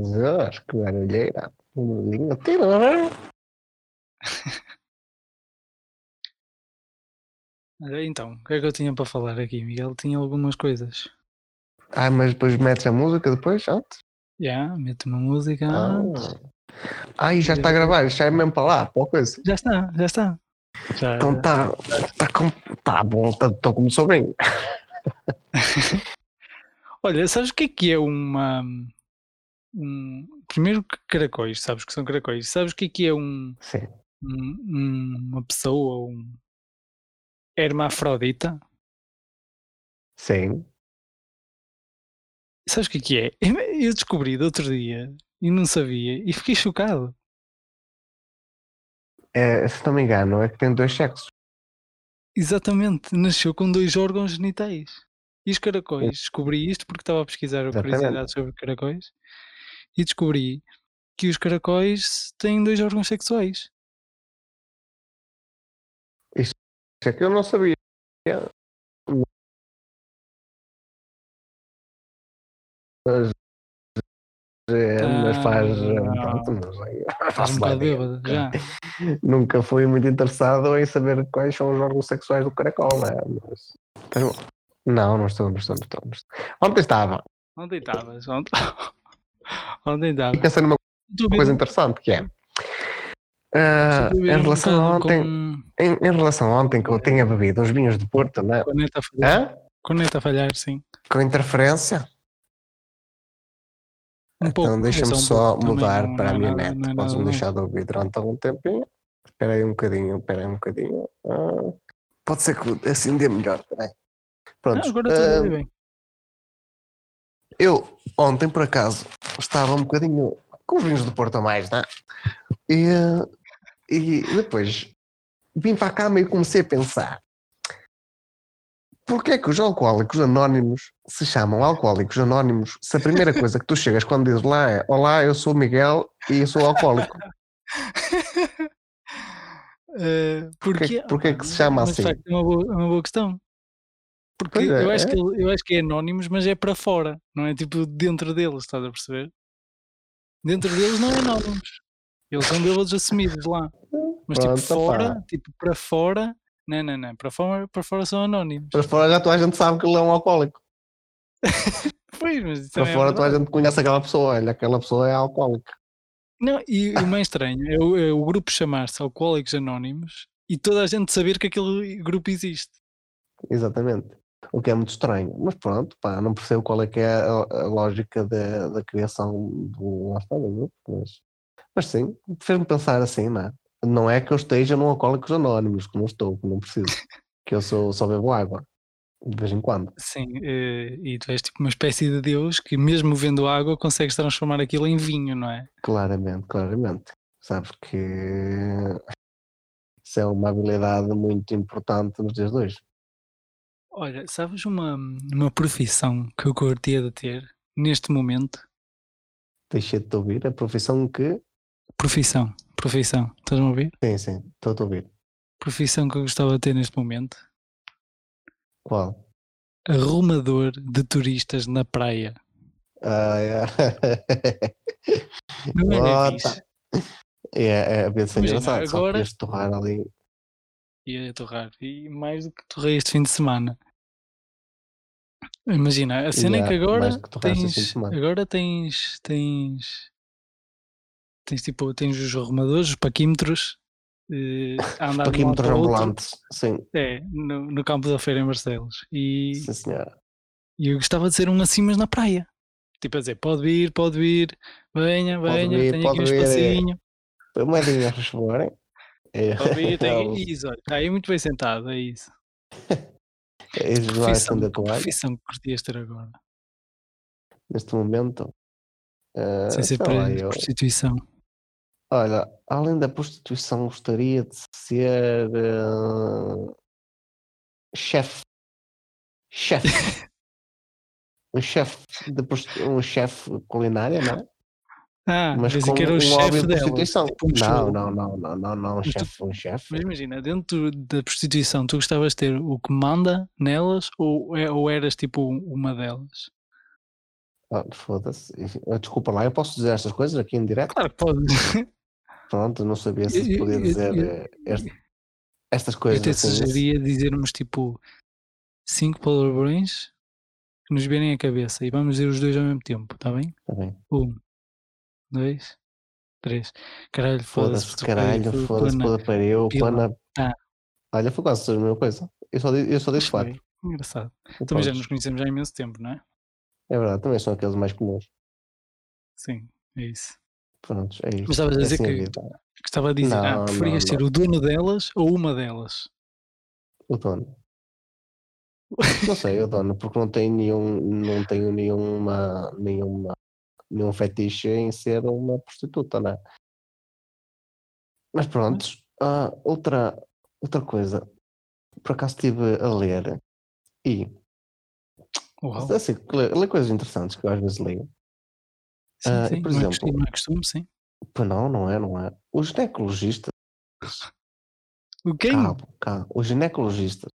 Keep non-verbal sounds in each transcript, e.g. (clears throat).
Jesus, que barulheira. Linha, tira. Então, o que é que eu tinha para falar aqui, Miguel? Tinha algumas coisas. Ah, mas depois metes a música depois, antes? Já, yeah, mete uma música. Ah. ah, e já está a gravar, já é mesmo para lá, para coisa. Já está, já está. Já, então está tá, com, tá bom, estou tá, como sobrinho. (laughs) Olha, sabes o que é que é uma. Um, primeiro caracóis, sabes que são caracóis. Sabes o que é que é um. Um, uma pessoa, um hermafrodita? Sim. Sabes o que é que é? (laughs) Eu descobri do outro dia e não sabia e fiquei chocado. É, se não me engano, é que tem dois sexos. Exatamente, nasceu com dois órgãos genitais. E os caracóis, descobri isto porque estava a pesquisar a curiosidade sobre caracóis e descobri que os caracóis têm dois órgãos sexuais. Isso é que eu não sabia. Mas, é, mas faz. Pronto, não sei. Faz um bocado bêbado, já. Nunca fui muito interessado em saber quais são os órgãos sexuais do caracol, né? Mas, não, não estou, não estou, não estou. Não estou. Ontem estava. Ontem estavas, ontem. Ontem estava. Pensei numa coisa interessante que é. Uh, em relação a ontem, com... em, em, relação a ontem que eu tinha bebido uns vinhos de Porto, né? Com a falhar. Com a falhar, sim. Com interferência. Um então pouco, deixa-me só mudar para não, a minha não, net. Não, Podes-me deixar de ouvir durante algum tempinho. Espera aí um bocadinho, espera aí um bocadinho. Ah, pode ser que assim dê melhor. Pronto. agora uh, bem. Eu, ontem, por acaso, estava um bocadinho com os vinhos do Porto a mais, né? E, e depois vim para cama e comecei a pensar Porquê é que os alcoólicos anónimos se chamam alcoólicos anónimos se a primeira coisa que tu chegas quando dizes lá é Olá, eu sou o Miguel e eu sou alcoólico? Uh, (laughs) porque, porquê, é que se chama assim? é uma boa, é uma boa questão. Porque é, eu, acho é. Que, eu acho que é anónimos, mas é para fora, não é tipo dentro deles, estás a perceber? Dentro deles não é anónimos. Eles são deles assumidos lá. Mas tipo Pronto, fora, pá. tipo para fora, não, não, não. Para fora, para fora são anónimos. Para fora já toda a gente sabe que ele é um alcoólico. (laughs) pois, mas Para é fora toda a gente conhece aquela pessoa. Olha, aquela pessoa é alcoólica. Não, e o mais estranho é o, é o grupo chamar-se Alcoólicos Anónimos e toda a gente saber que aquele grupo existe. Exatamente. O que é muito estranho. Mas pronto, pá, não percebo qual é que é a, a lógica da, da criação do, grupo. Mas, mas sim, fez-me pensar assim, não é? Não é que eu esteja num Alcoólicos Anónimos, que não estou, que não preciso. que eu sou, só bebo água, de vez em quando. Sim, eh, e tu és tipo uma espécie de Deus que, mesmo vendo água, consegues transformar aquilo em vinho, não é? Claramente, claramente. Sabes que isso é uma habilidade muito importante nos dias de hoje. Olha, sabes uma, uma profissão que eu curtia de ter neste momento? Deixa de te ouvir. A profissão que. Profissão. Profissão, estás-me a ouvir? Sim, sim, estou a ouvir. Profissão que eu gostava de ter neste momento? Qual? Arrumador de turistas na praia. Ah, é. Não é, oh, tá. é, é, é ser engraçado, agora... só torrar ali. Ia torrar, e mais do que torrei este fim de semana. Imagina, a cena yeah, é que agora que tens, agora tens, tens tens tipo, tens os arrumadores, os paquímetros, eh, a andar paquímetros ambulantes, sim. É, no, no campo da feira em Barcelos. E, sim, senhora. E eu gostava de ser um assim, mas na praia. Tipo a dizer, pode vir, pode vir, venha, venha, tenho aqui um espacinho. É. Moedinha, por favor. É. (laughs) Isso, olha, está aí muito bem sentado, é isso. é isso, profissão, da toalha. profissão que curtias ter agora? Neste momento? Uh, Sem ser para eu... prostituição. Olha, além da prostituição, gostaria de ser uh, chefe. Chefe. (laughs) um chefe um chefe culinária, não é? Ah, mas que era o um chefe de prostituição. Tipo um não, não, não, não, não, não, um chefe, um chefe. Mas imagina, dentro da prostituição, tu gostavas de ter o que manda nelas ou, é, ou eras tipo uma delas? Ah, Foda-se. Desculpa lá, eu posso dizer estas coisas aqui em direto? Claro que pode. (laughs) Pronto, não sabia se Eu- podia eu- dizer eu- eh, este- estas Eu coisas. até assim, sugeria dizermos tipo cinco palavrões que nos vierem à cabeça e vamos dizer os dois ao mesmo tempo, está bem? Tá bem. Um, dois, três. Caralho, foda-se. Foda-se, puta caralho, foda-se, pila. pana. Ah. Olha, foi quase a mesma coisa. Eu só, eu só disse Foi. quatro. Engraçado. E Também já pronto. nos conhecemos há imenso tempo, não é? É verdade, também são aqueles mais comuns. Sim, é isso. Prontos, é isso. Mas estavas a É dizer assim que- vida. Gostava a dizer, ah, Não, preferia não, ser o dono delas ou uma delas. O dono. Não sei, o dono, porque não tenho nenhum, não tenho nenhuma, nenhuma, nenhum fetiche em ser uma prostituta, não é? Mas pronto, ah, outra, outra coisa, por acaso estive a ler e Uau. assim, ler, coisas interessantes que eu às vezes leio. Sim, ah, e por não, é exemplo- costume, não é costume, sim. Pois não, não é, não é. Os ginecologistas, O calma, os ginecologistas,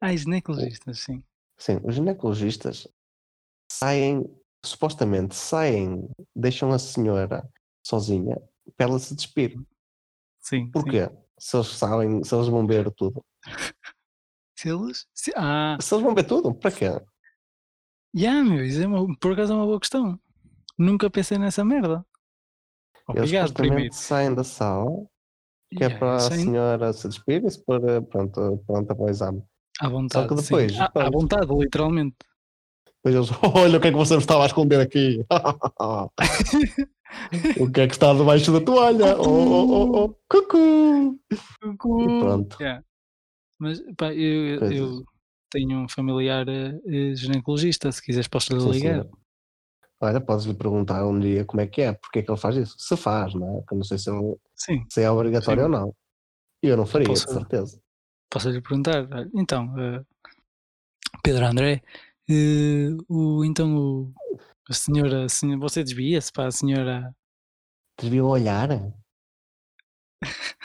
Ah, ginecologistas, sim. sim, os ginecologistas saem, supostamente saem, deixam a senhora sozinha para ela se despir. Sim. sim. Porquê? Se eles sabem, se eles vão ver tudo. Se eles. se- ah, Se eles vão ver tudo, para quê? yeah, meu, isso é uma, por acaso é uma boa questão. Nunca pensei nessa merda. Eles Obrigado, supostamente primeiro. saem da sala, que é Yeah, para a senhora se despedir e se pôr eh, pronto, pronta para o exame. à vontade. que sim. depois, À, à pronto. vontade, literalmente. Depois eles, (laughs) olha o que é que você me estava a esconder aqui. (laughs) o que é que está debaixo da toalha? Oh, oh, oh, oh. Cucu! E pronto. Yeah. Mas pá, eu, eu tenho um familiar eh, ginecologista, se quiseres posso lhe Sim, ligar. senhor. Olha, podes-lhe perguntar um dia como é que é, porque é que ele faz isso. Se faz, não é? Que eu não sei se, ele- Sim, se é obrigatório Sim. ou não. E eu não faria, Posso- de certeza. posso lhe perguntar. Então, eh, Pedro André, eh, o, então o, a senhora, a senhora- você desvia-se para a senhora. Desviou o olhar.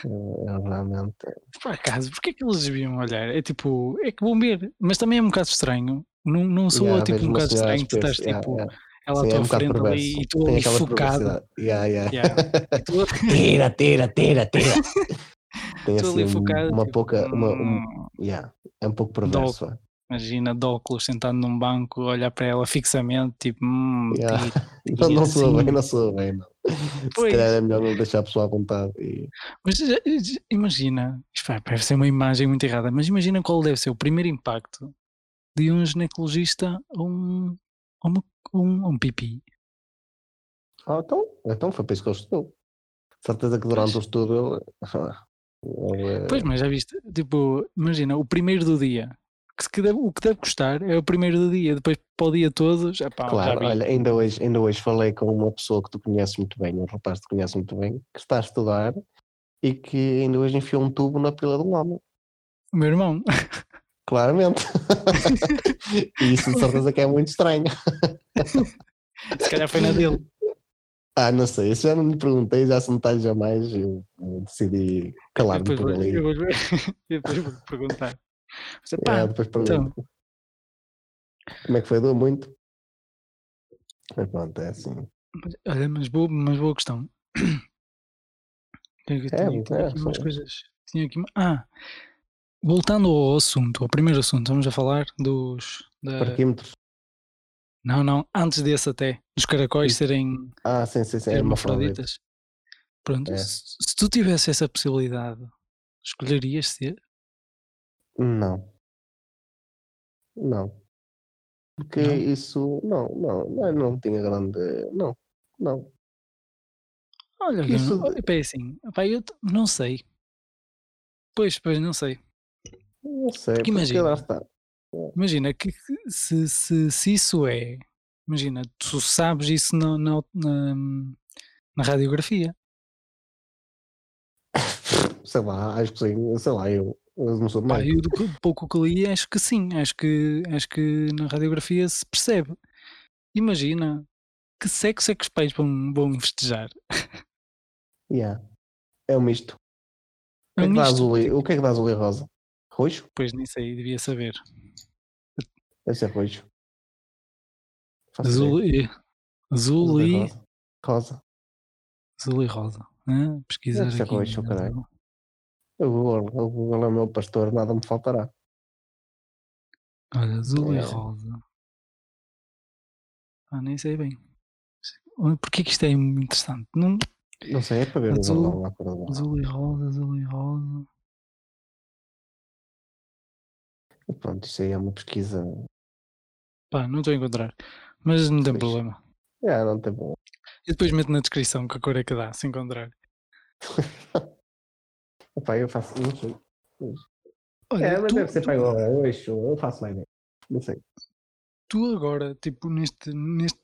Eu, eu realmente. Por acaso, porque é que eles desviam olhar? É tipo, é que vão ver, mas também é um bocado estranho. Não, não soa Yeah, tipo um bocado estranho, tu estás yeah, tipo, yeah. ela Sim, à é tua frente ali e tu ali focado. Yeah, yeah. Yeah. Tu, (laughs) Tira, tira, tira, tira. (laughs) Tem tu ali assim focado. uma tipo, pouca. Uma, um, yeah, é um pouco perverso. Imagina de óculos sentado num banco, olhar para ela fixamente, tipo, hum, Yeah. tira, (laughs) Não, tira não assim. bem, não soa bem. Não. Se Pois. calhar é melhor não deixar a pessoa à vontade. E... Mas imagina, deve ser uma imagem muito errada, mas imagina qual deve ser o primeiro impacto de um ginecologista a um, a a um, a um pipi. Ah, então, então foi para isso que ele estudou. Certeza que durante Pois. o estudo ele, (laughs) Pois, mas já viste, tipo, imagina, o primeiro do dia, que deve- o que deve custar é o primeiro do dia, depois para o dia todo, já pá, já Claro, vi. olha, ainda hoje, ainda hoje falei com uma pessoa que tu conheces muito bem, um rapaz que tu conheces muito bem, que está a estudar e que ainda hoje enfiou um tubo na pila de um homem. O meu irmão, Claramente. (laughs) e isso de certeza que é muito estranho. (laughs) se calhar foi na dele. Ah, não sei, isso já não me perguntei, já se talha jamais, eu, eu decidi calar-me por ali. eu vou, (laughs) eu vou perguntar. Mas, É, pá, depois então, pergunto. Como é que foi? Doeu muito? Mas pronto, é assim. Mas, olha, mas boa, mas boa questão. Eu É, tinha, é, aqui umas coisas. Tinha aqui, ah, voltando ao assunto, ao primeiro assunto, vamos a falar dos. Da, Parquímetros. não, não, antes desse até, dos caracóis Isso. serem Ah, sim, sim, sim. É hermafroditas. Pronto, É. se, se tu tivesse essa possibilidade, escolherias ser? Não. Não. Porque Não? isso. Não, não, não, não tinha grande. Não, não. Olha, isso- olha, pá, é assim, pá, eu t- não sei. Pois, pois, não sei. Não sei, Porque imagina. Imagina que se, se, se isso é, imagina, tu sabes isso na, na, na, na radiografia. (laughs) Sei lá, acho que sim. Sei lá, eu, eu não sou médico. eu do pouco que li, acho que sim, acho que, acho que na radiografia se percebe. Imagina que sexo é que os pais vão, vão festejar. Yeah. É um misto. O É que é um que dá misto. azul e, o que é que dá azul e rosa? Roxo? Pois nem sei, devia saber. Deve ser roxo. Azul e. Azul e. rosa. Rosa. Azul e rosa. Ah, pesquisar Deve ser aqui. roxo, caralho. O Google, o Google é o meu pastor, nada me faltará. Olha, azul e É. rosa. Ah, nem sei bem. Porquê que isto é interessante? Não, Não sei, é para ver Azul, lá para lá. azul e rosa, azul e rosa. Pronto, isso aí é uma pesquisa. Pá, não estou a encontrar. Mas não tem Pois. problema. É, não tem bom. E depois meto na descrição que a cor é que dá, se encontrar. (laughs) Epá, eu faço, não sei. Olha, É, mas tu, deve ser tu- para igual. Eu, acho, eu faço mais ideia. Não sei. tu agora, tipo, neste, neste,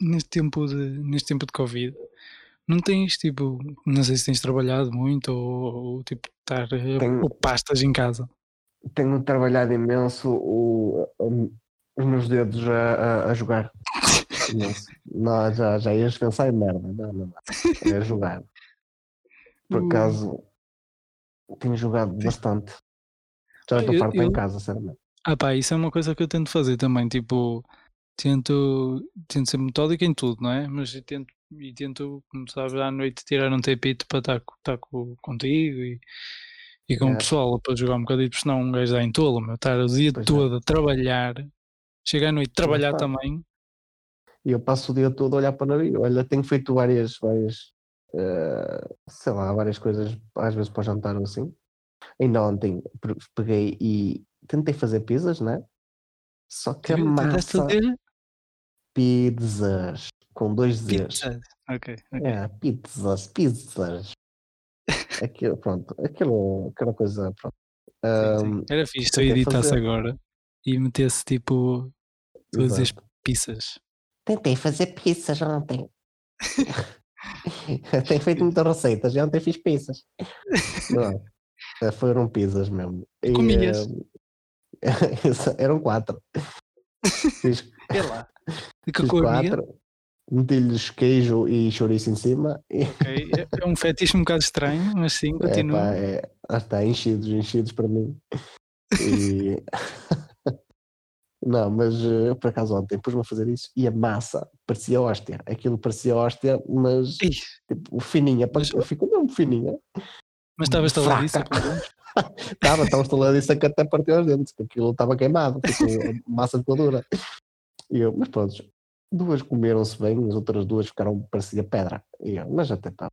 neste, tempo de, neste tempo de Covid, não tens, tipo, não sei se tens trabalhado muito ou, ou, tipo, estar Tenho. ou pastas em casa. Tenho trabalhado imenso o, o- os meus dedos a, a, a jogar. (laughs) Não, já, já ias pensar em merda. Não, não, não. É jogar. Por Uh. acaso, tenho jogado bastante. Já estou farto eu- em casa, sinceramente. Ah pá, isso é uma coisa que eu tento fazer também, tipo, tento, tento ser metódico em tudo, não é? Mas eu tento, e tento, como sabes, à noite tirar um tempito para estar, estar co- contigo e, e com o É. pessoal para jogar um bocadinho, porque senão um gajo dá em tolo, meu, estar o dia Pois é. todo a trabalhar, chega à noite trabalhar também, E eu passo o dia todo a olhar para o navio. Olha, tenho feito várias, várias eh, sei lá, várias coisas, às vezes para jantar ou assim. Ainda ontem pe- peguei e tentei fazer pizzas, né? Só que a massa, pizzas, com dois Z's. pizza. Ok, ok. É, pizzas, pizzas. (laughs) Aquilo, pronto, aquilo, aquela coisa, pronto. Sim, sim. Ahm, Era fixe se eu tentei editasse agora e metesse tipo todas as pizzas. Tentei fazer pizzas ontem. (laughs) (laughs) Tenho feito muitas receitas, e ontem fiz pizzas. (laughs) Não, eh, foram pizzas mesmo. E, Comias? eh, (laughs) eram quatro. Fiz, É lá. Que cor quatro, meti-lhes queijo e chouriço em cima. É- É um fetiche um bocado estranho, mas sim, continua. é, lá está, enchidos, enchidos para mim. E... Não, mas eh, eu por acaso ontem pus-me a fazer isso e a massa parecia hóstia. Aquilo parecia hóstia, mas tipo, fininha, Mas- ficou mesmo fininha. mas estava? Fraca. Estava, estava isso (laughs) que até partiu os dentes, que aquilo estava queimado, a massa ficou dura. E eu, mas pronto, duas comeram-se bem, as outras duas ficaram, parecia pedra. E eu, mas até estava.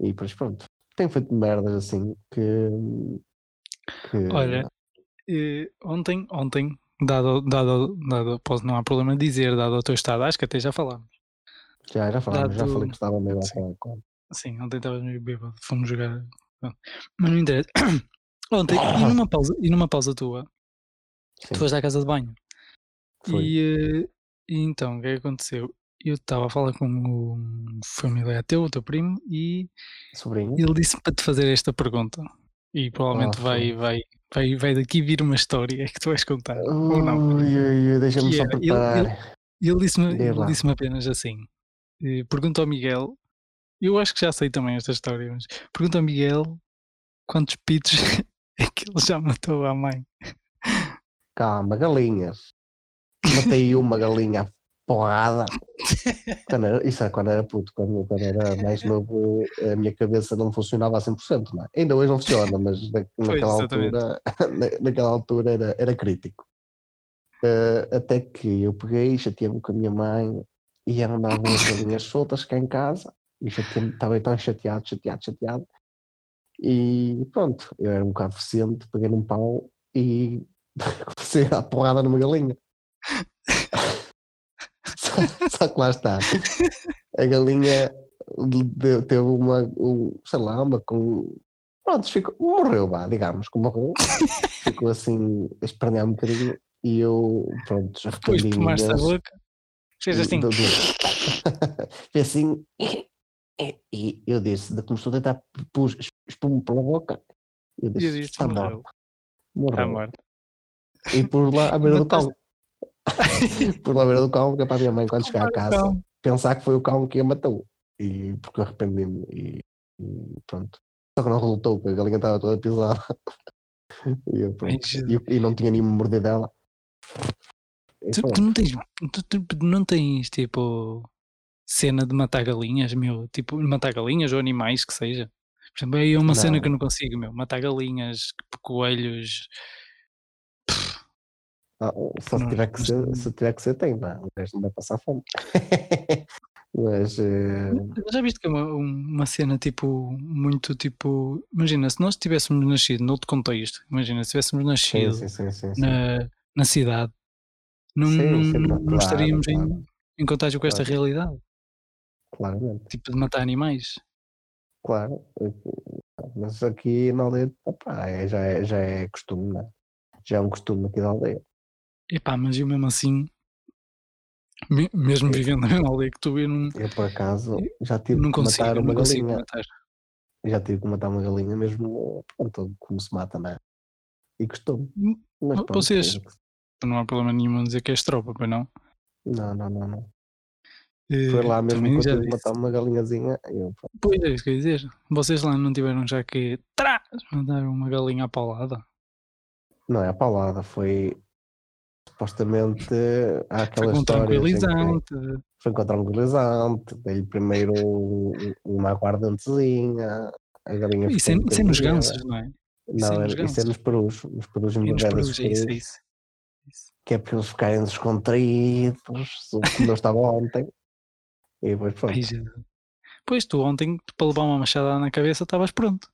E depois pronto, tenho feito merdas assim que. que Olha, eh, ontem, ontem, dado, dado, dado, posso, não há problema dizer, dado o teu estado, acho que até já falámos. já, já falámos, já dado- falei que estava meio Sim. Sim, ontem estavas meio bêbado, fomos jogar. Mas não interessa. (coughs) Ontem, e (coughs) numa pausa, e numa pausa tua, Sim, tu foste à casa de banho. foi. E, eh, e então, o que é que aconteceu? Eu estava a falar com um familiar teu, o teu primo, e Sobrinho. ele disse para te fazer esta pergunta. E provavelmente Ah, vai, vai, vai, vai daqui vir uma história (laughs) que tu vais contar. Ou não. Deixa-me só ele- preparar. Ele disse-me Diz ele lá. disse apenas assim: eh, pergunta ao Miguel, eu acho que já sei também esta história, mas pergunta ao Miguel quantos pitos (laughs) é que ele já matou à mãe. Calma, galinhas. Matei uma galinha (laughs) porrada. Quando era- isso é quando era puto, quando, quando era mais novo, a minha cabeça não funcionava a 100%, não é? Ainda hoje não funciona, mas na- (laughs) naquela altura, (laughs) na- naquela altura era, era crítico. Eh, até que eu peguei, chateei-me com a minha mãe e andavam as (coughs) galinhas soltas cá em casa e estava tão chateado, chateado, chateado. E pronto, eu era um bocado eficiente, peguei num pau e (laughs) comecei a porrada numa galinha. (laughs) só, que lá está. A galinha deu- teve uma, um, sei lá, uma com. Pronto, ficou, morreu, vá, digamos, que morreu. (laughs) Ficou assim, espernear um bocadinho e eu, pronto, já Depois arrependi tomaste a boca, fez assim. do- do- (laughs) Fez assim. E eu disse, de- começou a tentar pus espuma pela boca. Eu disse, está morreu. morto. Morreu. Está morto. E pus lá à beira do Mataste- (laughs) pus lá beira do cão, que é para a minha mãe, quando chegar a casa, pensar que foi o cão que a matou. E porque eu arrependi-me. E, e pronto. Só que não resultou, porque a galinha estava toda pisada. (laughs) E, eu. E, e não tinha nenhuma mordida dela. Tu, tu, não tens, tu, tu, não tens tipo cena de matar galinhas, meu, tipo, matar galinhas ou animais que seja. Por exemplo, é uma não. cena que eu não consigo, meu, matar galinhas, coelhos. Ah, só se tiver, que ser, se tiver que ser, tem, não, não vai passar fome. (laughs) Mas. Uh... Já viste que é uma, uma cena tipo. Muito tipo. Imagina, se nós tivéssemos nascido noutro contexto, imagina, se tivéssemos nascido sim, sim, sim, na, na cidade, não, não, não claro, estaríamos claro. Em, em contágio com esta realidade. Claramente. Tipo de matar animais. Claro. Mas aqui na aldeia, opa, é, já, é, já é costume, né? Já é um costume aqui da aldeia. Epá, mas eu mesmo assim mesmo vivendo na mesma aldeia que tu, eu não. Eu por acaso já tive não que consigo, matar uma galinha. Matar. Já tive que matar uma galinha mesmo pronto, como se mata, não é? E costume. Hum, Mas pronto, Vocês. É... Não há problema nenhum em dizer que és tropa, pois não? Não, não, não, não. Uh, Foi lá mesmo que eu tive que matar uma galinhazinha. Eu, pois é, isso que eu ia dizer. Vocês lá não tiveram já que trás mandar uma galinha paulada? Não é a paulada, foi supostamente há aquela foi história. Tranquilizante. Foi com tranquilizante, dei primeiro uma aguardantezinha, a galinha é, isso é nos gansos, não é? Não, isso é, isso é nos perus, nos perus embebedos. É isso, é isso, isso. Que é para eles ficarem descontraídos, como eu estava ontem. E depois pronto. pois tu ontem, para levar uma machada na cabeça, estavas pronto.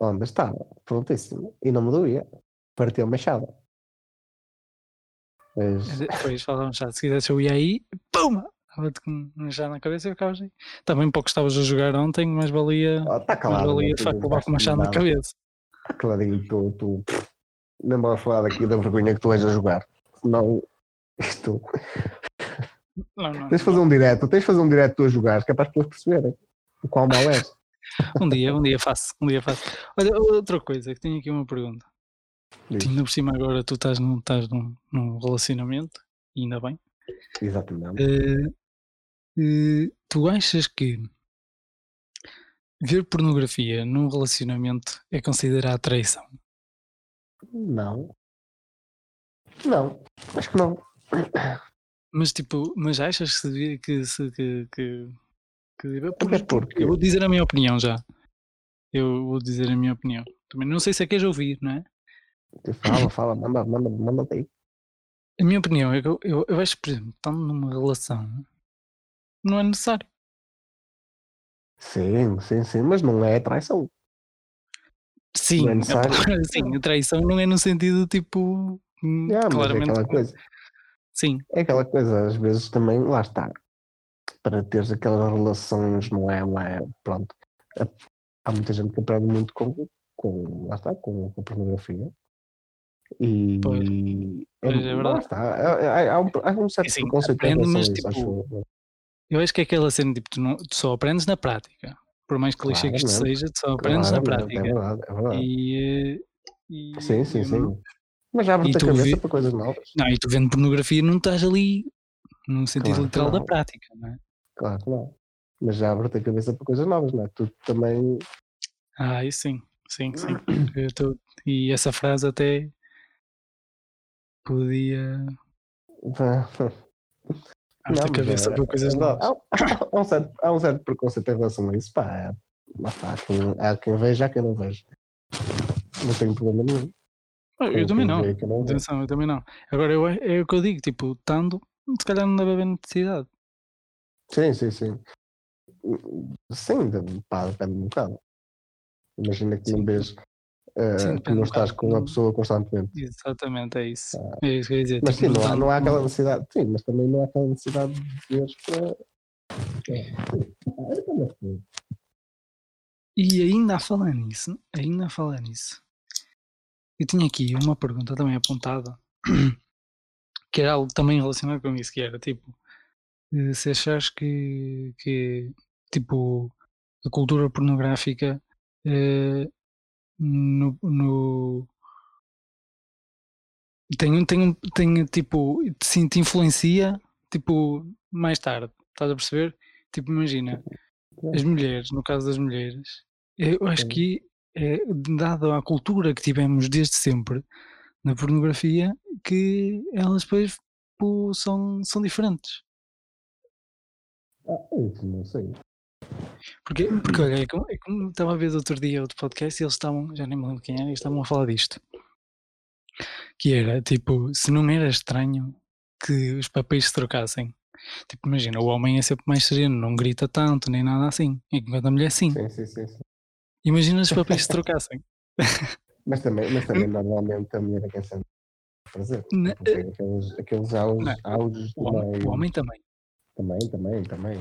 Onde estava? Prontíssimo. E não me doía. Partiu a machada. Mas... Depois falamos já, se quisesse eu ia aí, pum! Estava-te já na cabeça e ficavas aí. Também pouco estavas a jogar ontem, mas valia, oh, tá claro, mais valia de facto levar com uma chave na cabeça. Está clarinho, tu, tu nem vamos falar daqui da vergonha que tu és a jogar. Não, isto. Não, não, tens de fazer um direto, tens de fazer um direto tu a jogar, que é para as pessoas perceberem o qual mal és. (laughs) um dia, um dia faço, um dia faço. Olha, outra coisa, que tenho aqui uma pergunta. Ainda por cima agora tu estás num, estás num, num relacionamento, ainda bem. Exatamente. Uh, uh, tu achas que ver pornografia num relacionamento é considerado traição? Não. Não, acho que não. Mas tipo, mas achas que que se que, que, que porque, porque eu vou dizer a minha opinião já. Eu vou dizer a minha opinião. Também não sei se é queres ouvir, não é? Fala, fala, manda, manda, manda aí. A minha opinião é que eu, eu, eu acho que, por exemplo, estando numa relação, não é necessário. Sim, sim, sim, mas não é traição. Sim, não é (laughs) sim, a traição não é no sentido tipo. Yeah, claramente. É aquela coisa. Sim. É aquela coisa, às vezes também, lá está. Para teres aquelas relações, não é, não é pronto. Há muita gente que aprende muito com, com lá está, com, com pornografia. E pois. É, é verdade. Há, um, há um certo Sim, aprende, mas, tipo, acho. Eu acho que é aquela cena, tipo, tu, não, tu só aprendes na prática. Por mais que clichê que isto seja, tu só aprendes na prática. É verdade, é verdade. E, eh, e, sim, sim, sim. Mas já abre-te a cabeça vê... para coisas novas. Não, e tu vendo pornografia não estás ali no sentido claro, literal da prática, não é? Claro que não. Mas já abre-te a cabeça para coisas novas, não é? Tu também. Ah, isso sim, sim, sim. Tô... E essa frase até podia. (laughs) Não, a cabeça é, para coisas novas. Há, há, um certo, há um certo preconceito em relação a isso. Pá, é, há, quem, há quem veja, há quem não veja. Não tenho problema nenhum. Eu, também não. não Atenção, eu também não. Agora, eu, é o que eu digo, tipo, estando, se calhar não deve haver necessidade. Sim, sim, sim. Sim, pá, depende um bocado. Imagina que não vês sim, uh, que não estás com a pessoa constantemente. Exatamente, é isso. Ah. É isso que eu ia dizer. Mas tipo, sim, não há, não há aquela necessidade, sim, mas também não há aquela necessidade de veres para. E ainda a falar nisso, ainda a falar nisso, eu tinha aqui uma pergunta também apontada, (clears throat) que era algo também relacionado com isso, que era tipo, eh, se achas que, que tipo, a cultura pornográfica eh, no, no tem, tem, tem tipo, sim, te influencia tipo mais tarde, estás a perceber? Tipo, imagina, as mulheres, no caso das mulheres, eu acho que é dado a cultura que tivemos desde sempre na pornografia que elas depois tipo, são, são diferentes. Ah, isso não sei. Porque, porque olha, é como, é como estava a ver outro dia outro podcast e eles estavam, já nem me lembro quem era, eles estavam a falar disto. Que era, tipo, se não era estranho que os papéis se trocassem. Tipo, imagina, o homem é sempre mais sereno, não grita tanto, nem nada assim. Enquanto a mulher sim. Sim, sim, sim. sim. Imagina os papéis se (laughs) trocassem. Mas também, mas também normalmente a mulher é quem sente prazer. Na- Porque tem aqueles, aqueles áudios, O homem, o homem também. Também, também, também.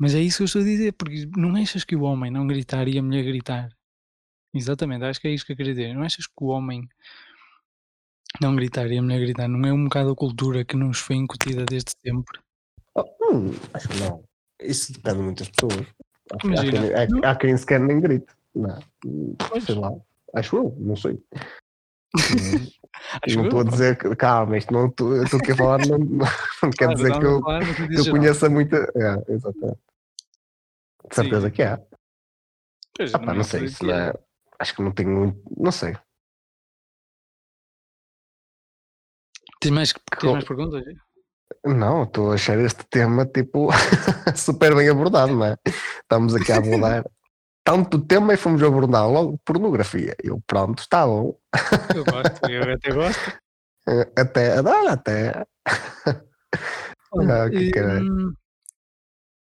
Mas é isso que eu estou a dizer, porque não achas que o homem não gritar e a mulher gritar? Exatamente, acho que é isso que eu queria dizer. Não achas que o homem não gritar e a mulher gritar não é um bocado a cultura que nos foi incutida desde sempre? Oh, hum, acho que não. Isso depende de muitas pessoas. Que há, Imagina, quem, há- há quem sequer nem grite. Não. Pois. Sei lá. Acho eu, não sei. (laughs) Acho não estou a dizer que, calma, isto não estou aqui a falar, não, não, (laughs) não quer dizer não, que eu, claro, que eu conheça muita. É, exatamente. De certeza Sim. que há. Pois, Ah, pá, não é sei, isso não é. é- acho que não tenho muito. Não sei. Tens mais, tens mais perguntas? Não, estou a achar este tema tipo (laughs) super bem abordado, não é? Estamos aqui a abordar tanto o tema e fomos abordar logo pornografia. Eu, pronto, está bom. Eu gosto, eu até gosto. (laughs) Até, ah, até. Olha, Ah, que hum,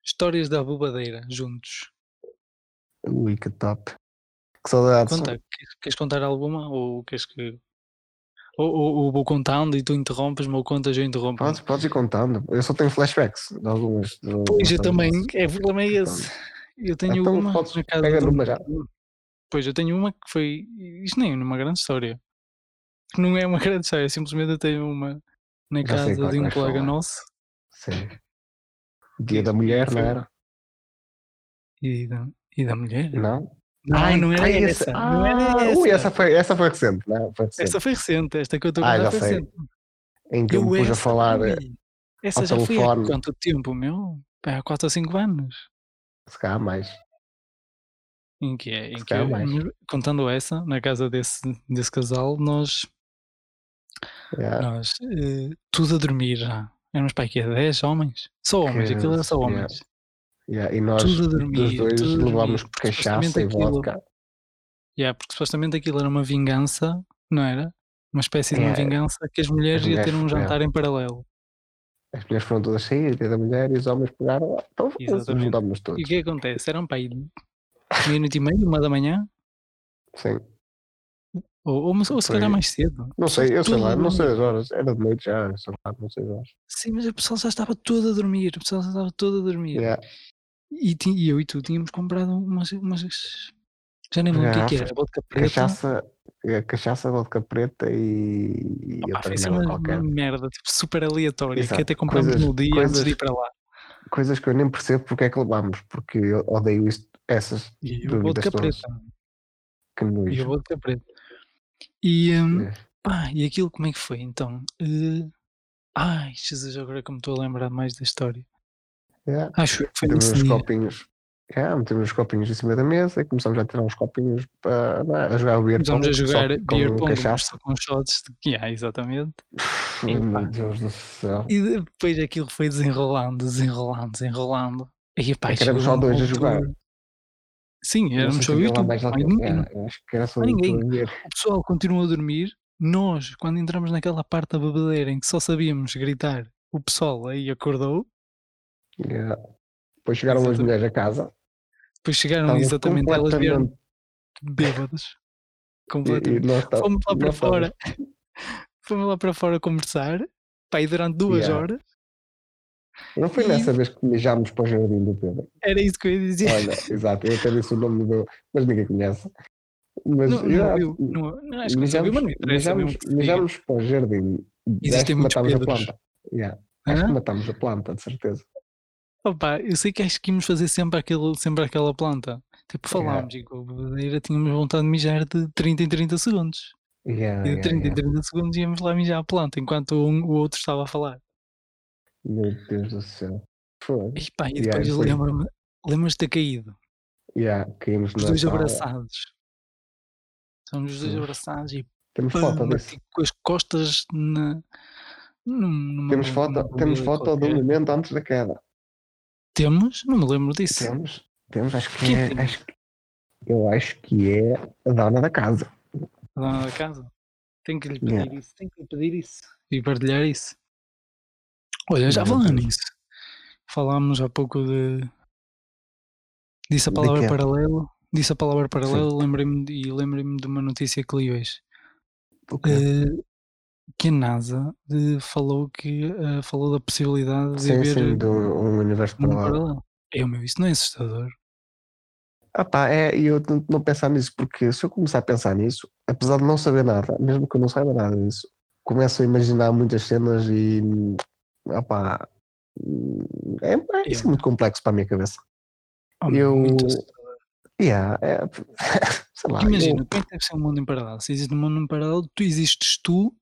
histórias da bobadeira, juntos. Ui, que top. Que saudades. Conta, queres, queres contar alguma? Ou queres que. Ou, ou, ou vou contando e tu interrompes-me ou contas e eu interrompo. Podes, podes ir contando. Eu só tenho flashbacks de algumas. de Pois eu também, é, o problema é esse. Eu tenho Então, uma podes- na casa pega de um- numa já. Pois eu tenho uma que foi. Isto nem é uma grande história. Não é uma (laughs) grande história, simplesmente eu tenho uma na Já casa é de um vais colega falar. nosso Sim. Dia da mulher, não era? e da, e da mulher. Não? Não, Ai, não era ai, essa. esse- Não era Ah, essa. Ui, essa foi, essa foi recente, não é? Foi recente. Esta foi recente, esta que eu estou a Ah, contar já foi sei. recente. Em que eu me pus a essa, falar, eh, ui, essa ao já foi há telefone. quanto tempo, meu? Pá, Há 4 ou 5 anos. se calhar mais. Em que é? Em Se que, mais. mas contando essa, na casa desse, desse casal, nós, Yeah. nós eh, tudo a dormir já. Éramos para aqui 10 homens. Só homens, Que aquilo era só yeah. homens. Yeah, E nós, Tudo a dormir, dois, tudo levámos cachaça e aquilo- vodka. Yeah, porque supostamente aquilo era uma vingança, não era? Uma espécie de uma É, vingança que as mulheres as iam ter um mulheres, é. jantar em paralelo. As mulheres foram todas sair, da mulher, e os homens pegaram. Então, juntámos E o todos. que é que acontece? Eram para aí meia-noite e meia, uma da manhã, Sim. Ou, ou, ou se calhar mais cedo. Não sei, eu sei lá, a não sei as horas. Era de noite já, sei lá, não sei as horas. Sim, mas o pessoal já estava todo a dormir. O pessoal já estava todo a dormir. Yeah. E, e eu e tu tínhamos comprado umas. umas já nem lembro o que é que era. Vodka preta. Cachaça, é, cachaça, vodka preta e, e Opa, outra assim merda uma, qualquer. merda tipo, super aleatória que Exato. até comprámos Coisas- no dia antes de ir coisas- para lá. Coisas que eu nem percebo porque é que levamos, porque eu odeio isto, essas E o vodka todas. preta. Que E o nojo. vodka preta. E, É. pá, e aquilo como é que foi então? Eh, ai, Jesus, agora que me estou a lembrar mais da história. Yeah. Acho que foi uns copinhos. Yeah, metemos uns copinhos em cima da mesa e começamos a tirar uns copinhos para não é, a jogar o beer Começámos a pong, só jogar que beer com pong só com shots de yeah, exatamente. (laughs) Meu Deus do céu. E depois aquilo foi desenrolando, desenrolando, desenrolando. E, pá, É que éramos só dois a jogar. Sim, Não éramos sei só se eu e havia lá tu. mais mais ninguém. Yeah, eu acho que era só ninguém. O pessoal continuou a dormir. Nós, quando entramos naquela parte da bebedeira em que só sabíamos gritar, o pessoal aí acordou. Yeah. Depois chegaram as Exatamente. mulheres a casa. Depois chegaram estavam exatamente, elas vieram completamente- bêbadas. E, (laughs) e Completamente. tá- Fomos lá para fora. (laughs) Fomos lá para fora conversar. Pá, e durante duas Yeah. horas. Não foi E- nessa vez que mijámos para o jardim do Pedro. Era isso que eu ia dizer. Olha, exato, eu até disse o nome do. Mas ninguém conhece. Mas não, não, yeah, viu, não, não, acho que não sabia, mas não que diga. mijamos para o jardim. Existem que muitos matámos a planta. Yeah. Acho que Hã? matámos a planta, de certeza. Opa, eu sei que acho que íamos fazer sempre, aquele, sempre aquela planta. Tipo, falámos e com a bebedeira tínhamos vontade de mijar de 30 em 30 segundos. Yeah, E de yeah, 30 em yeah. 30 segundos íamos lá mijar a planta enquanto um, o outro estava a falar. Meu Deus do céu. Foi. E pá, e Yeah, depois foi. lembro-me, lembras de ter caído? Yeah, caímos Os dois sala. abraçados. Somos os dois abraçados e Temos pam, foto bati com as costas na, Num- Temos numa- foto, numa temos foto do momento antes da queda. Temos? Não me lembro disso. Temos, temos, acho que é. tem? Acho, que- eu acho que é a dona da casa. A dona da casa. Tenho que lhe pedir Yeah. isso, tenho que lhe pedir isso e partilhar isso. Olha, já falando nisso, falámos há pouco de. Disse a De palavra paralelo. Disse a palavra paralelo lembrei-me de- e lembrei-me de uma notícia que li hoje. O quê? eh, que a NASA eh, falou que eh, falou da possibilidade de sim, haver sim, de um, um universo um paralelo. paralelo. É, meu, isso não é assustador. Ah pá, é, e eu tento não pensar nisso, porque se eu começar a pensar nisso, apesar de não saber nada, mesmo que eu não saiba nada disso, começo a imaginar muitas cenas e pá, é, é, isso é muito complexo para a minha cabeça. Oh, Eu- muito. Yeah, é, (laughs) sei lá, Imagina, eu- como é deve ser um mundo em paralelo? Se existe um mundo em paralelo, tu existes tu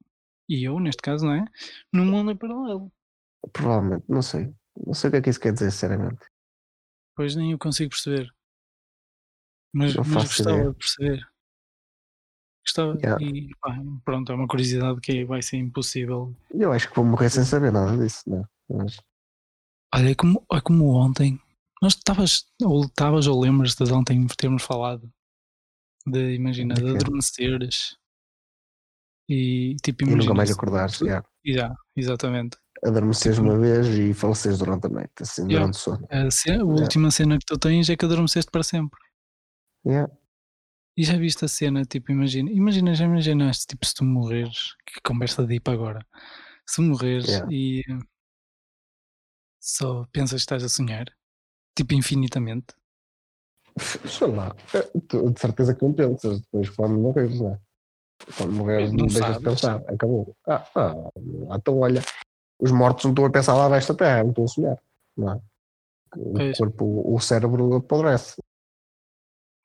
e eu, neste caso, não é? Num mundo em paralelo. provavelmente, não sei. Não sei o que é que isso quer dizer, sinceramente. Pois nem eu consigo perceber. Mas, mas gostava ideia. de perceber. Gostava Yeah. e pá, pronto, é uma curiosidade que vai ser impossível. Eu acho que vou morrer sem saber nada disso, não é? Mas, Olha, é como, é como ontem. Nós estavas, ou estavas, ou lembras-te de ontem termos falado de, imagina, De de adormeceres e tipo, e nunca imagina. mais acordares, tu- yeah. Já, exatamente. adormeces Tipo- uma vez e faleceres durante a noite, assim, Yeah. durante o sono. A, cena- a última cena que tu tens é que adormeceste para sempre. Yeah. E já viste a cena, tipo, imagina, imagina, já imaginaste, tipo, se tu morreres, que conversa deep agora, se morreres Yeah. e só pensas que estás a sonhar, tipo, infinitamente, Sei lá, é, de certeza que não pensas depois quando morreres, não é? Quando morreres Não não deixas de pensar, acabou. Ah, ah, então olha, os mortos não estão a pensar lá da terra, não estão a sonhar, não é? O Pois. corpo, o cérebro apodrece.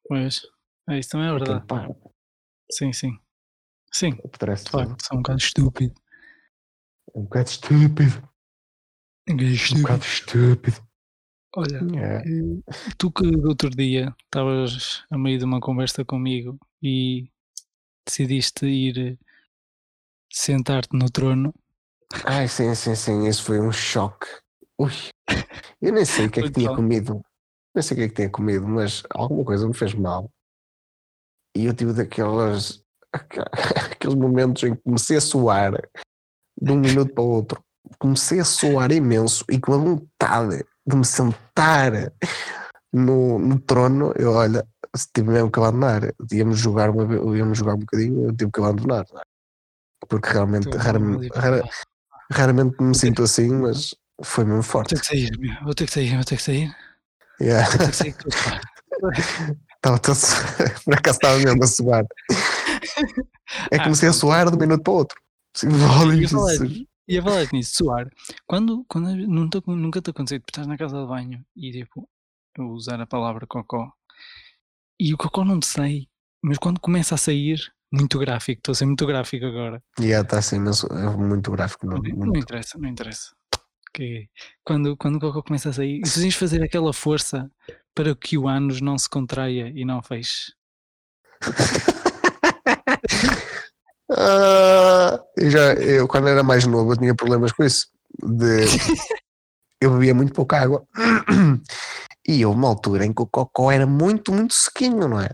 pois, é, isso também é verdade, para, sim, sim, sim, apodrece de facto, são um bocado estúpido, um bocado estúpido, um bocado um estúpido, bocado estúpido. olha, É. tu que do outro dia estavas a meio de uma conversa comigo e decidiste ir eh, sentar-te no trono, Ai, sim, sim, sim, isso foi um choque. Ui, eu nem sei o que é que tinha comido. Nem sei o que é que tinha comido, mas alguma coisa me fez mal. E eu tive daquelas (laughs) aqueles momentos em que comecei a suar de um minuto para o outro. Comecei a suar imenso e com a vontade de me sentar no, no trono, eu olha, se tive mesmo que abandonar, íamos jogar, uma, íamos jogar um bocadinho, eu tive que abandonar. é? Porque realmente, raramente, rara- raramente me sinto assim, mas foi mesmo Vou forte. ter que sair, meu, vou ter que sair, vou ter que sair, Yeah. vou ter que sair. (laughs) Estava todo, (laughs) por acaso estava mesmo a suar. É que Ah, a pronto. suar de um minuto para o outro. Ia isso. falar, ia falar nisso, suar. Quando, quando te- nunca te aconteceu, tipo, estás na casa de banho e tipo, eu usar a palavra cocó e o cocó não te sai, mas quando começa a sair, muito gráfico, estou a ser muito gráfico agora. E yeah, está assim, mas é muito gráfico. Não, Não, não muito. interessa, não interessa. Que quando, quando o cocó começa a sair, e de fazer aquela força para que o ânus não se contraia e não feche. Ah, eu já, eu, quando era mais novo, eu tinha problemas com isso. De, (laughs) eu bebia muito pouca água. E houve uma altura em que o cocó era muito, muito sequinho, não é?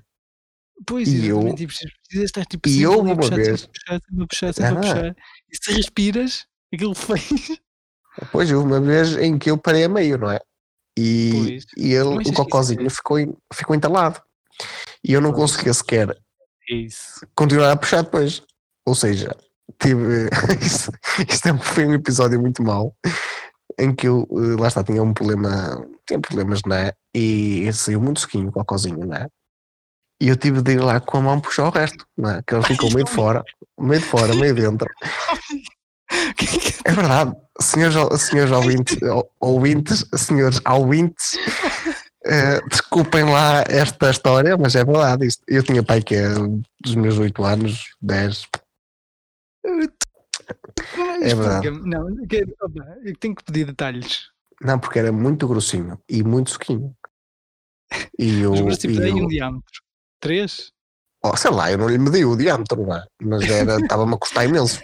Pois, E eu- e precisas, estar tipo e sempre eu uma puxar, vez- puxar, sempre a puxar, sempre a puxar. E se respiras, aquilo (laughs) fez. Pois houve uma vez em que eu parei a meio, não é? E, e ele, o é- ficou, ficou entalado. E eu não conseguia sequer É isso. continuar a puxar depois. Ou seja, tive. (laughs) isto, é- foi um episódio muito mau em que eu, eh, lá está, tinha um problema, tinha problemas, não é? E saiu muito sequinho o cocózinho, não é? E eu tive de ir lá com a mão puxar o resto, não é? Que ele ficou meio de fora, meio de fora, meio dentro. É verdade, senhores, senhores ouvintes, ou- ouvintes, senhores ouvintes, eh, desculpem lá esta história, mas é verdade. Isto, eu tinha pai que é dos meus 8 anos, 10. É verdade. Não, eu tenho que pedir detalhes. Não, porque era muito grossinho e muito suquinho. E (laughs) eu, Os meus tipo têm um diâmetro. Três? oh, sei lá, eu não lhe medi o diâmetro, não é? mas era, (laughs) estava-me a custar imenso.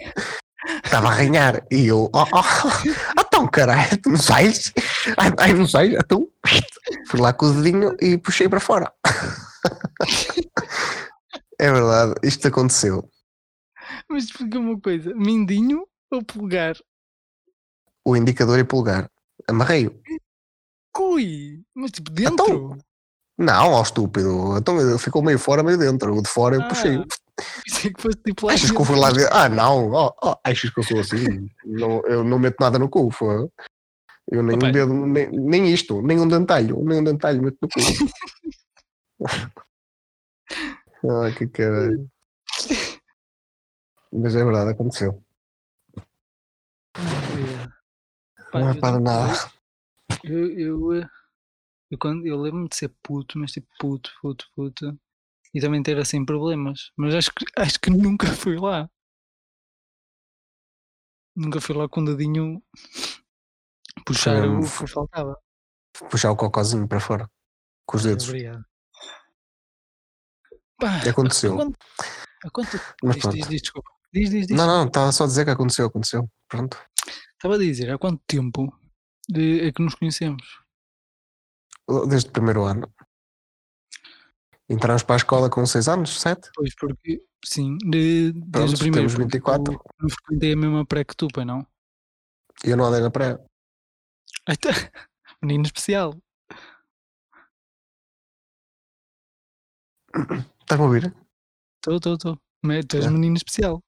Estava a arranhar. E eu, oh, oh, então caralho, tu não sais? Ai, ai, não sais? Então, fui lá com o dedinho e puxei para fora. É verdade, isto aconteceu. Mas explica uma coisa: mindinho ou polegar? O indicador e polegar. Amarrei-o. Ui, mas tipo dentro? Então, não, ó estúpido. Então ele ficou meio fora, meio dentro. O de fora eu puxei. Ah, (laughs) pensei que fosse tipo lá Achas que eu fui lá ver? Ah, não, oh, oh, achas que eu sou assim? não, eu não meto nada no cu, foi. Eu nem Opa. um dedo, nem, nem isto, nem um dentalho, nem um dentalho meto no cu. (laughs) ah, que caralho. Mas é verdade, aconteceu. Pá, Não é para nada. Eu, eu, eh, eu, quando, eu lembro-me de ser puto, mas tipo puto, puto, puto, e também ter assim problemas, mas acho que, acho que nunca fui lá. Nunca fui lá com o dedinho (laughs) puxar Foi- o que faltava. Puxar o cocózinho para fora. Com os dedos. Obrigado. Pá, Aconteceu. A quanto, a quanto, Mas diz, pronto. diz, diz, desculpa. Diz, diz, diz. Não, não, estava só a dizer que aconteceu, aconteceu. Pronto. Estava a dizer, há quanto tempo de, é que nos conhecemos? Desde o primeiro ano. Entramos para a escola com 6 anos, 7? Pois, porque, sim, de, desde Pronto, o primeiro. temos porque 24. eu Não frequentei a mesma pré que tu, pai, não? Eu não andei na pré. Aí tá. (laughs) Menino especial. Estás-me a ouvir? Estou, estou, estou. Mas tu és É. menino especial.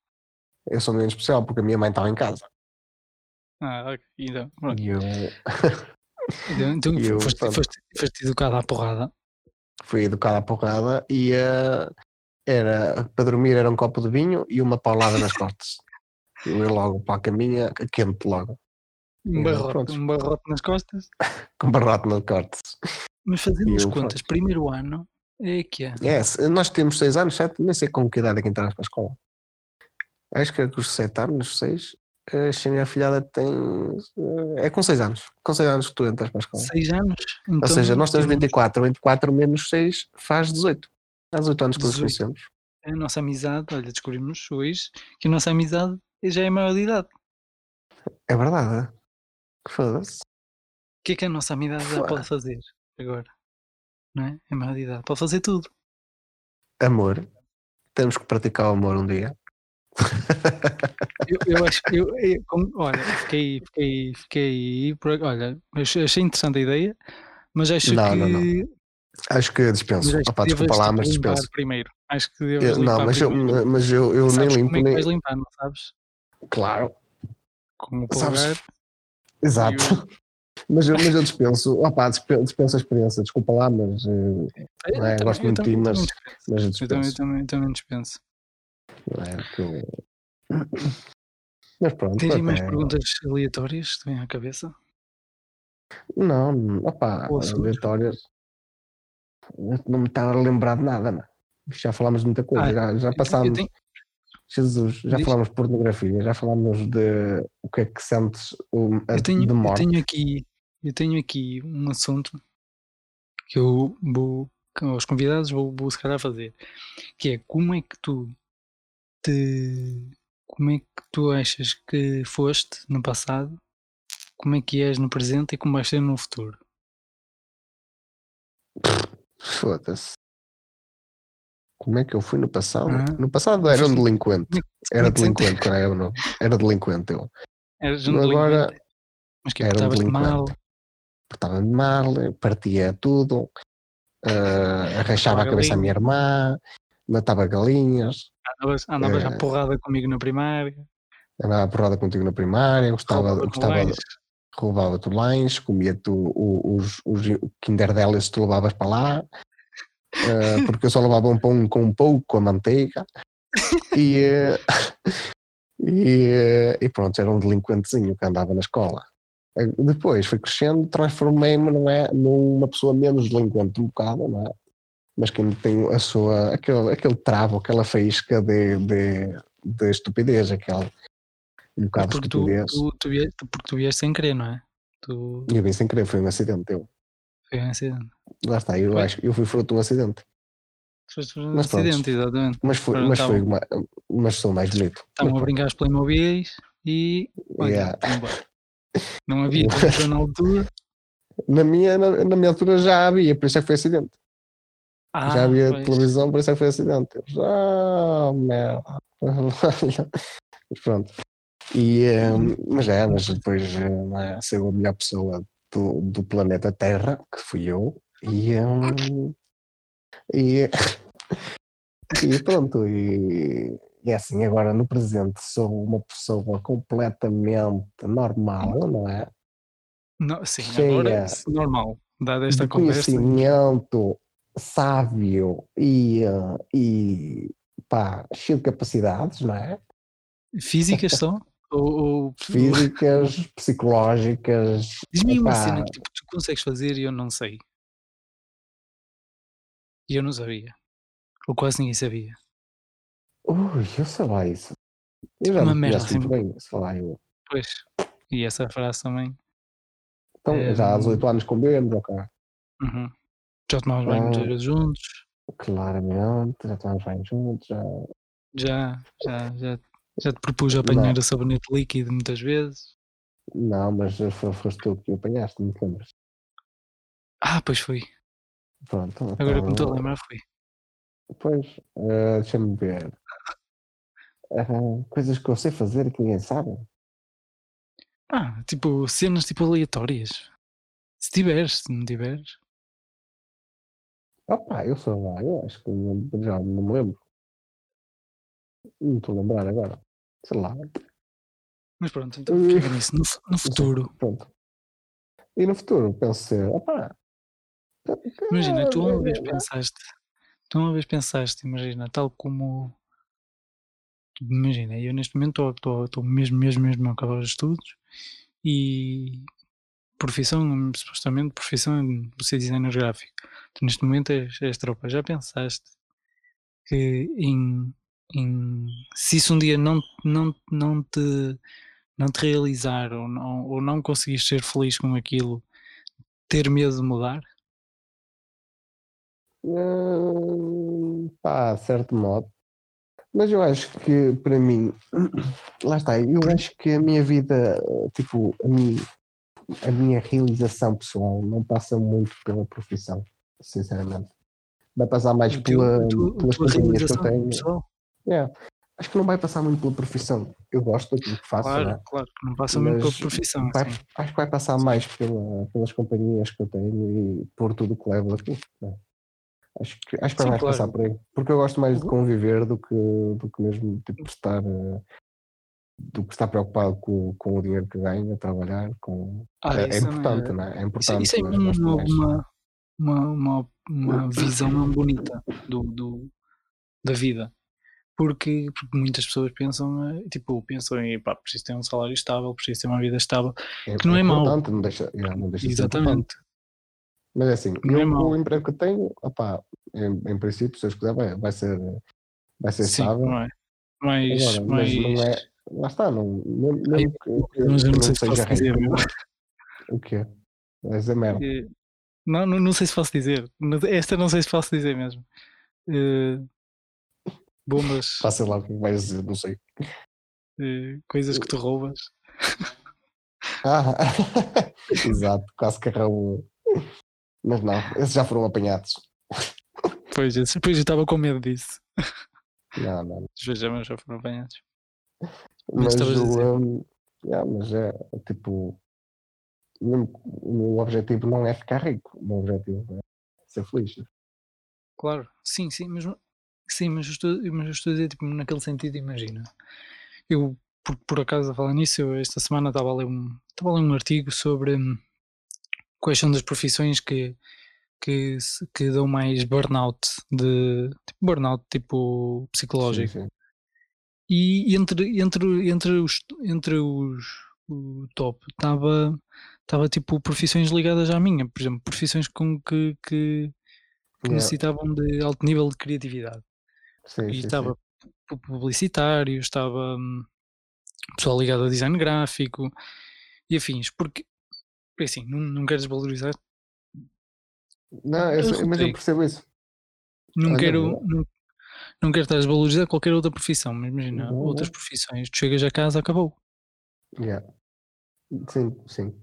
Eu sou menino especial porque a minha mãe estava em casa. Ah, ok. Então, pronto. E eu (laughs) Então, eu, foste, pronto. foste, foste educado à porrada. fui educado à porrada e eh, era para dormir era um copo de vinho e uma paulada nas costas. (laughs) Eu ia logo para a caminha, quente logo, Um É, barrote, um barrote nas costas. (laughs) com barrote nas costas. Mas fazendo as contas, primeiro ano é que é. É, se- nós temos 6 anos, 7, nem sei com que idade é que entramos para a escola. Acho que é com os 7 anos, 6. A Xenia Filhada tem. eh, É com 6 anos. Com 6 anos que tu entras para a escola. Seis anos. Ou então seja, nós temos temos 24. 24 menos 6 faz 18. Há 18 anos que nos 18. conhecemos. A nossa amizade, olha, descobrimos hoje que a nossa amizade já é maior de idade. É verdade. é? Foda-se. O que é que a nossa amizade já pode fazer agora? Não é? É maior de idade. Pode fazer tudo. Amor. Temos que praticar o amor um dia. Eu, eu acho que eu, eu- como- olha, fiquei, fiquei, fiquei, olha, achei interessante a ideia, mas acho Não, que, não, não. Acho que dispenso. mas acho Opa, que desculpa lá, mas dispenso. primeiro. Acho que Eu- limpar não, mas eu, mas eu, eu nem limpo como é que nem. vais limpar, não sabes? Claro, Com o Sabes, (laughs) exato. Mas eu, mas eu dispenso. Opa, dispenso, a experiência. Desculpa lá, mas, eh, Eu é, gosto eu muito de ti, também- mas, também dispenso. mas eu Eu também, também, também dispenso. Não é, que eu- (coughs) Mas pronto. Tens aí mais até- perguntas aleatórias que te vêm à cabeça? Não, opá, aleatórias. Não me está a lembrar de nada, não. Já falámos de muita coisa, Ah, já, já Eu passámos. eu tenho- Jesus, já Diz. falámos de pornografia, já falámos de o que é que sentes o, a, Eu tenho, de eu morte. tenho aqui, eu tenho aqui um assunto que eu vou aos convidados vou, vou se calhar fazer, que é como é que tu te como é que tu achas que foste no passado, como é que és no presente e como vais ser no futuro? Foda-se. Como é que eu fui no passado? Ah. No passado era um delinquente. É que- como Era é delinquente quando era. Era delinquente eu. Eras um Agora delinquente, mas que era um delinquente. mal, portava-me mal, partia tudo, ah, arrachava a cabeça à minha irmã, matava galinhas, andavas, andavas à Eh, porrada comigo na primária, andava a porrada contigo na primária, gostava, roubava gostava colãs. roubava-te o lanche, comia-te os, os Kinder Delis que tu levavas para lá, eh, (laughs) porque eu só levava um pão com um pouco, com a manteiga, e, eh, (laughs) e, eh, e pronto, era um delinquentezinho que andava na escola. Depois fui crescendo, transformei-me não é, numa pessoa menos delinquente um bocado, não é? Mas que ainda tem a sua, aquele, aquele travo, aquela faísca de, de, de estupidez, aquele um bocado de porque tu, estupidez. tu, tu, vieste, porque tu vieste sem querer, não é? Tu eu vim sem querer, foi um acidente. Eu, foi um acidente. lá está, eu Foi? acho eu fui fruto de um acidente. Foste um mas acidente, pronto. exatamente. Mas foi, mas, foi uma, mas sou mais bonito. Estavam a brincar os Playmobil e. Olha, yeah. Não havia (laughs) na altura. Na minha, na, na, minha altura já havia, por isso é que foi acidente. Ah, já havia pois. televisão, por isso é que foi acidente. Ah, merda. (laughs) mas pronto. E, um, mas é, mas depois é, saiu a melhor pessoa do, do planeta Terra, que fui eu, e, um, e, (laughs) e pronto, e, e é assim, agora no presente sou uma pessoa completamente normal, não é? Não, sim, Cheia agora é normal, dada esta conversa. Conhecimento sábio e, e pá, cheio de capacidades, não é? Físicas são? (laughs) ou, ou... Físicas, psicológicas. Diz-me uma cena que tipo, tu consegues fazer e eu não sei. E eu não sabia. Ou quase ninguém sabia. Ui, eu sei lá isso. Eu já uma merda assim. Bem, sei lá, eu. Pois. E essa frase também. Então, é, já há 18 anos com bebemos, ok. Uhum. Já tomamos banho muitas vezes juntos. Claramente, já tomamos banho juntos, já. Já, já, já já te propus apanhar a sabonete líquido muitas vezes? Não, mas foste tu que apanhaste, me lembras? Ah, pois foi. Pronto. Agora então, que me estou a lembrar, foi. Pois, uh, deixa-me ver. Uh, coisas que eu sei fazer e que ninguém sabe. Ah, tipo, cenas tipo aleatórias. Se tiveres, se não tiveres. Opa, eu sou lá, eu acho que já não me lembro. Não estou a lembrar agora. Sei lá. Mas pronto, então fica nisso. No, no futuro. Pronto. E no futuro, penso ser, opá. Imagina, tu uma vez pensaste, tu uma vez pensaste, imagina, tal como. Imagina, eu neste momento estou mesmo, mesmo, mesmo a acabar os estudos e profissão, supostamente profissão de ser designer gráfico. Tu neste momento és, és tropa. Já pensaste que em em, se isso um dia não, não, não, te, não te realizar ou não, ou não conseguires ser feliz com aquilo, ter medo de mudar? Hum, pá, certo modo. Mas eu acho que para mim, (clears throat) lá está, eu acho que a minha vida, tipo, a minha, a minha realização pessoal não passa muito pela profissão, sinceramente. Vai passar mais pela, pelas companhias que eu tenho. Pessoal? É. Acho que não vai passar muito pela profissão. Eu gosto daquilo que faço. Claro, né? claro, que não passa muito pela profissão. Vai, acho que vai passar mais pela, pelas companhias que eu tenho e por tudo que levo aqui. Né? Acho que, acho que sim, vai claro. passar por aí. Porque eu gosto mais de uhum. conviver do que, do que mesmo tipo, estar. Do que estar preocupado com, com o dinheiro que ganho a trabalhar. Com... Ah, é, é, importante, é... Né? é importante. Isso, isso é uma, uma, uma, uma, uma visão bonita do, do, da vida porque, porque muitas pessoas pensam, eh, tipo, pensam em, pá, preciso ter um salário estável, preciso ter uma vida estável, é, que não é, é mau. Não deixa, não deixa Exatamente. Mas é assim, não é eu, é o emprego que tenho, opá, em, em princípio, se eu quiser, vai, vai ser, vai ser Sim, estável. Não é. Mas, Agora, mas, mas não é, lá está, não, mesmo, mesmo que, mas eu não, sei se posso dizer, O quê? Vai dizer merda. Não, não, não sei se posso dizer. Esta não sei se posso dizer mesmo. Uh, bombas. Passa lá o que vais dizer, não sei. Uh, coisas que tu roubas. Ah, (laughs) exato, quase que arrumou. Mas não, esses já foram apanhados. Pois, depois eu estava com medo disso. Não, não. Os vejamas já foram apanhados. Mas, mas, o, um, yeah, mas é tipo. O meu objetivo não é ficar rico, o meu objetivo é ser feliz. Claro, sim, sim, mas Sim, mas eu estou, mas eu estou a dizer, tipo, naquele sentido, imagina. Eu, por, por acaso, a falar nisso, eu esta semana estava a ler um, estava a ler um artigo sobre hum, quais são das profissões que, que, que dão mais burnout, de, tipo, burnout tipo psicológico. Sim, sim. E entre, entre, entre os, entre os o top estava estava tipo profissões ligadas à minha, por exemplo, profissões com que, que, que yeah. necessitavam de alto nível de criatividade. Sim, e sim, estava sim. publicitário, estava hum, pessoal ligado ao design gráfico e afins, porque assim, não, não quero desvalorizar. Não, eu, eu mas eu percebo isso. Não Olha, quero, não, não quero estar a desvalorizar qualquer outra profissão, mas imagina, outras profissões, tu chegas a casa, acabou. Yeah. Sim, sim.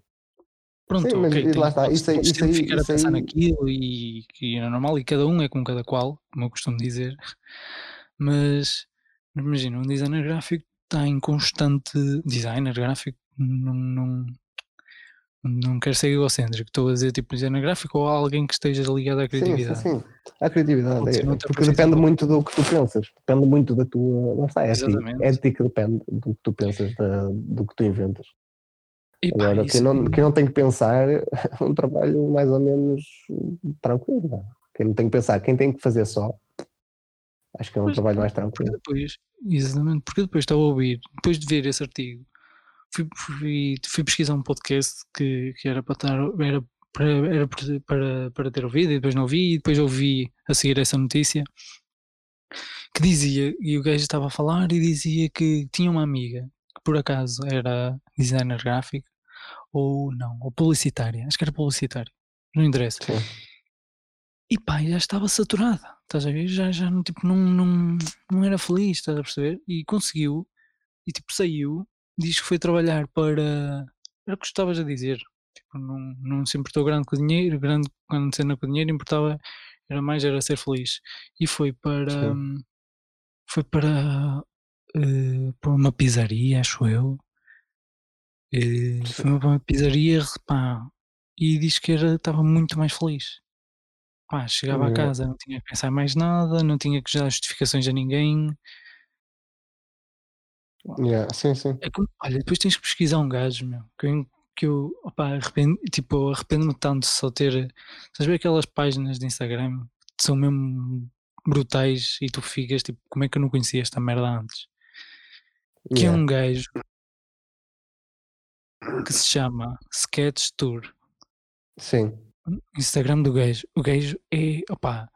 Pronto, Sim, mas ok, e tem, lá está, isso aí- isso aí- ficar a isso pensar aí- naquilo e que é normal, e cada um é com cada qual, como eu costumo dizer, mas mas imagina, um designer gráfico está em constante designer gráfico, não, não, não quero ser egocêntrico, estou a dizer tipo designer gráfico ou alguém que esteja ligado à Sim, sim, criatividade. sim. A criatividade, é, noutra porque depende qualquer. muito do que tu pensas, depende muito da tua. Lá está, é ética. Exatamente. Ética depende do que tu pensas, da- do que tu inventas. E, pá, Agora, quem não, quem não tem que pensar (laughs) é um trabalho mais ou menos tranquilo. não é? Quem não tem que pensar, quem tem que fazer só, acho que é um Pois, trabalho mais porque tranquilo. depois, exatamente, porque depois estava a ouvir, depois de ver esse artigo, fui, fui, fui pesquisar um podcast que, que era para estar, era para, era para, para, ter ouvido e depois não ouvi, e depois ouvi a seguir essa notícia que dizia, e o gajo estava a falar e dizia que tinha uma amiga que por acaso era designer gráfico ou não, ou publicitária, acho que era publicitária, não interessa. Sim. E pá, já estava saturada, estás a ver? Já, já não, tipo, não, não, não era feliz, estás a perceber? E conseguiu, e tipo, saiu, diz que foi trabalhar para. Era o que estavas a dizer. Tipo, não, não se importou grande com o dinheiro, grande quando cena com o dinheiro, importava, era mais era ser feliz. E foi para. Sim. Foi para. eh, para uma pizzaria, acho eu. Eh, foi para uma pizzaria, pá, e diz que era, estava muito mais feliz. Pá, chegava a Yeah. casa, não tinha que pensar mais nada, não tinha que dar justificações a ninguém. Yeah, Sim, sim. É como, olha, depois tens que pesquisar um gajo, meu, que eu, que eu opá, arrependo, tipo, arrependo-me tanto de só ter. Estás ver aquelas páginas de Instagram que são mesmo brutais e tu ficas tipo, como é que eu não conhecia esta merda antes? Que é Yeah. um gajo que se chama Sketch Tour. Sim. Instagram do gajo. O gajo é. Opá,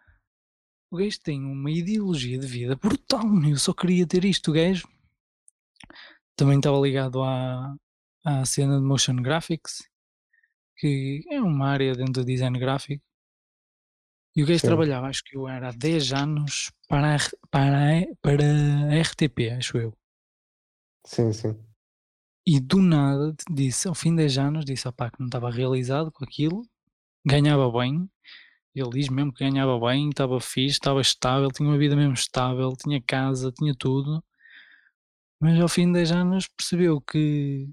o gajo tem uma ideologia de vida brutal, meu. Eu só queria ter isto. O gajo também estava ligado à, à cena de motion graphics, que é uma área dentro do design gráfico. E o gajo Sim. trabalhava, acho que eu era há 10 anos para a, para, a, para a RTP, acho eu. Sim, sim. E do nada disse, ao fim de 10 anos, disse opá, que não estava realizado com aquilo, ganhava bem. Ele diz mesmo que ganhava bem, estava fixe, estava estável, tinha uma vida mesmo estável, tinha casa, tinha tudo. Mas ao fim de 10 anos percebeu que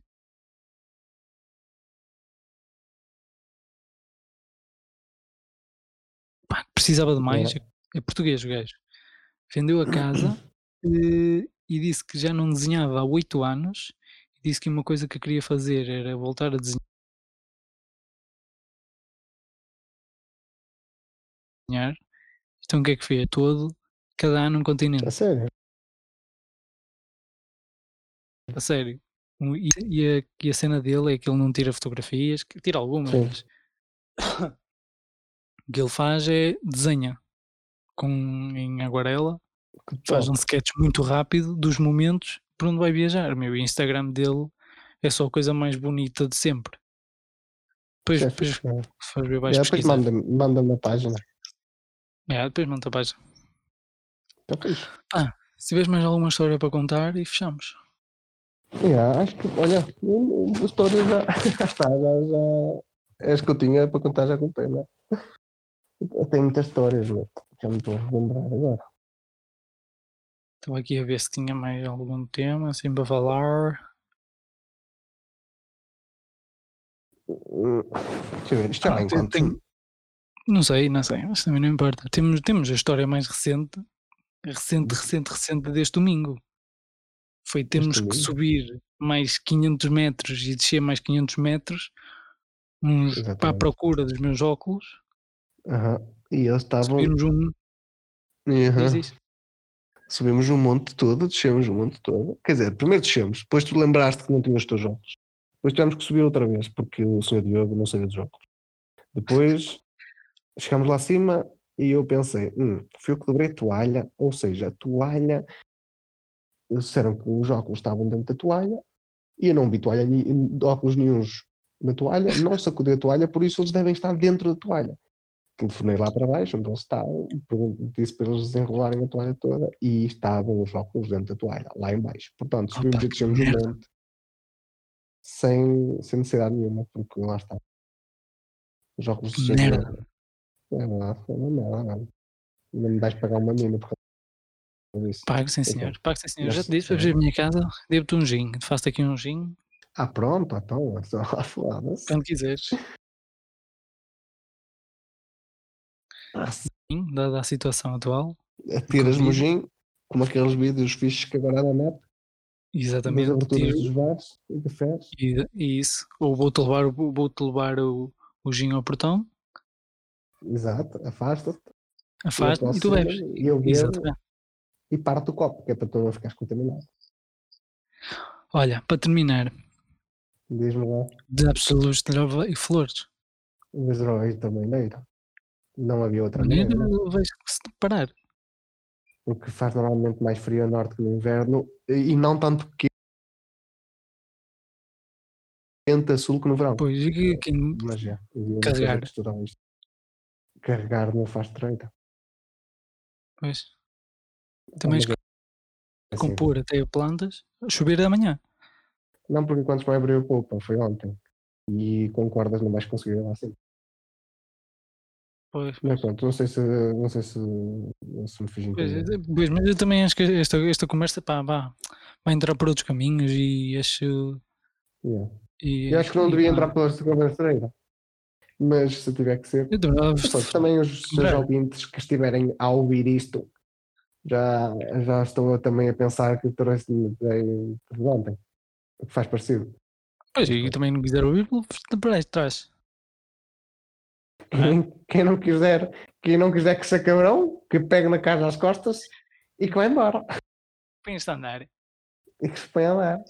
pá, precisava de mais. Yeah. É português o gajo. Vendeu a casa (coughs) eh, e disse que já não desenhava há 8 anos. E disse que uma coisa que queria fazer era voltar a desenhar. Então o que é que fez? Todo, cada ano um continente. A sério. A sério. E, e a, e a cena dele é que ele não tira fotografias, que tira algumas, Sim. mas (coughs) o que ele faz é desenha com, em aguarela, Que faz um sketch muito rápido dos momentos por onde vai viajar. Meu, o Instagram dele é só a coisa mais bonita de sempre. Depois, é depois, ver, vais Yeah, depois manda-me manda uma página. É, depois manda a página. Está fixe. Se tiveres mais alguma história para contar e fechamos. Yeah, acho que, olha, o história já, (laughs) já está, já, já. As que eu tinha para contar já contei, é? Eu tenho muitas histórias, mas já me estou a lembrar agora. Estava aqui a ver se tinha mais algum tema assim para falar. Hum, Deixa eu ver, isto já Ah, tem- tem- Não sei, não sei, mas também não importa. Temos, temos a história mais recente, recente, recente, recente deste domingo. Foi termos que subir mais 500 metros e descer mais 500 metros uns, para a procura dos meus óculos. Aham. E eles estavam. Subirmos um. Isso. Subimos um monte todo, descemos um monte todo. Quer dizer, primeiro descemos, depois tu lembraste que não tinhas os teus óculos. Depois tivemos que subir outra vez, porque o senhor Diogo não sabia dos óculos. Depois chegámos lá acima e eu pensei, hum, fui eu que dobrei a toalha, ou seja, a toalha. Eles disseram que os óculos estavam dentro da toalha e eu não vi toalha, óculos nenhuns na toalha, não sacudi a toalha, por isso eles devem estar dentro da toalha. telefonei lá para baixo, onde eles estavam, disse para eles desenrolarem a toalha toda e estavam os óculos dentro da toalha, lá em baixo. Portanto, subimos e descemos o monte sem, sem necessidade nenhuma, porque lá está. Os óculos de Merda. É lá, não, me vais pagar uma mina por. Pago, sim Então, senhor. Pago, sim senhor. Já te disse, para é. vir à minha casa, devo-te um gin. Faço-te aqui um gin, Ah, pronto, então, (laughs) é só foda-se. quando quiseres. Ah, Sim, dada a situação atual. Tiras-me o gin, como aqueles vídeos fixos que agora há na net, das Exatamente. aberturas tiro- dos bares e cafés. E, e isso. Ou vou-te levar, o- vou-te levar o, o gin ao portão, Exato, afasta-te. afasta eu e tu bebes. E eu bebo Exatamente. E parto o copo, que é para tu não ficares contaminado. Olha, para terminar, Diz-me lá, de absolutos de Nova e flores. mas hoje também não era. Não havia outra Maneira, maneira. vais se parar. O que faz normalmente mais frio a norte que no inverno, e não tanto que quente a sul que no verão. Pois, e que- quem- Mas uma Carregar. que. Carregar não faz treita. pois. Também é assim. compor até plantas, chover amanhã. Não, porque quantos mais abriu poupa, foi ontem. E com cordas não vais conseguir lá assim. Pois, Mas pronto, não sei se, não sei se, se me fiz entender. é, pois, mas eu também acho que esta, esta conversa pá, vá, vai entrar por outros caminhos e acho. Yeah. E, Eu acho que não devia pá, entrar pela segunda estreita. Mas se tiver que ser. eu pronto, também os seus ouvintes que estiverem a ouvir isto já, já estou também a pensar que trouxe-me de de ontem. O que faz parecido. Pois, e também não quiser ouvir, para traz. Quem, quem não quiser, quem não quiser que se cabrão, que pegue na casa às costas e que vá embora. Põe isto a andar. E que se põe a andar.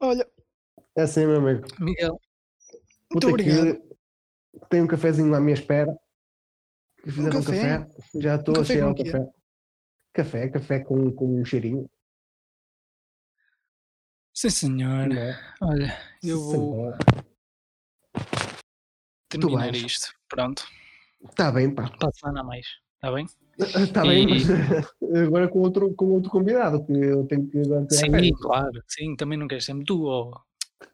Olha, É assim, meu amigo. Miguel, muito obrigado. que. Tenho um cafezinho à minha espera. Que fizeram um café? café. Já estou a café cheirar o café. Café, café com, com um cheirinho. Sim, senhor. é? Olha, eu vou Senhora. terminar isto. Pronto. Está bem, pá. Para a semana mais. Está bem? Está bem, E- mas (laughs) agora com outro, com outro convidado, que eu tenho que Sim, claro. Sim, também não queres sempre tu. ó.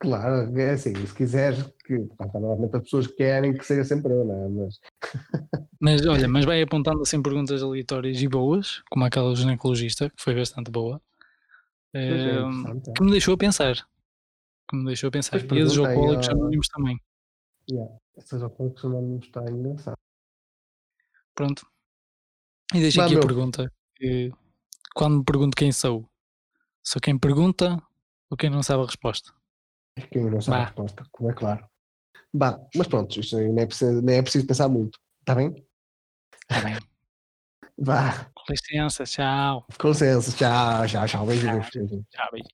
Claro, é assim, se quiseres, que pá, normalmente as pessoas querem que seja sempre eu, não é? Mas (laughs) Mas olha, mas vai apontando assim perguntas aleatórias e boas, como aquela do ginecologista, que foi bastante boa. É, Ehm, é. que me deixou a pensar. Que me deixou a pensar. Pois E a aí alcoólicos anónimos também. yeah, essas opções não está engraçado. Pronto. E deixa Vá, aqui a meu. pergunta. que quando me pergunto quem sou, sou quem pergunta ou quem não sabe a resposta? Quem não sabe a Vá. resposta, como é claro. Bah, mas pronto, isto aí não é preciso, nem é preciso pensar muito, está bem? Está bem. Vá, Com licença, tchau. com licença, tchau, tchau, tchau, beijinhos. beijinhos. Tchau, beijo.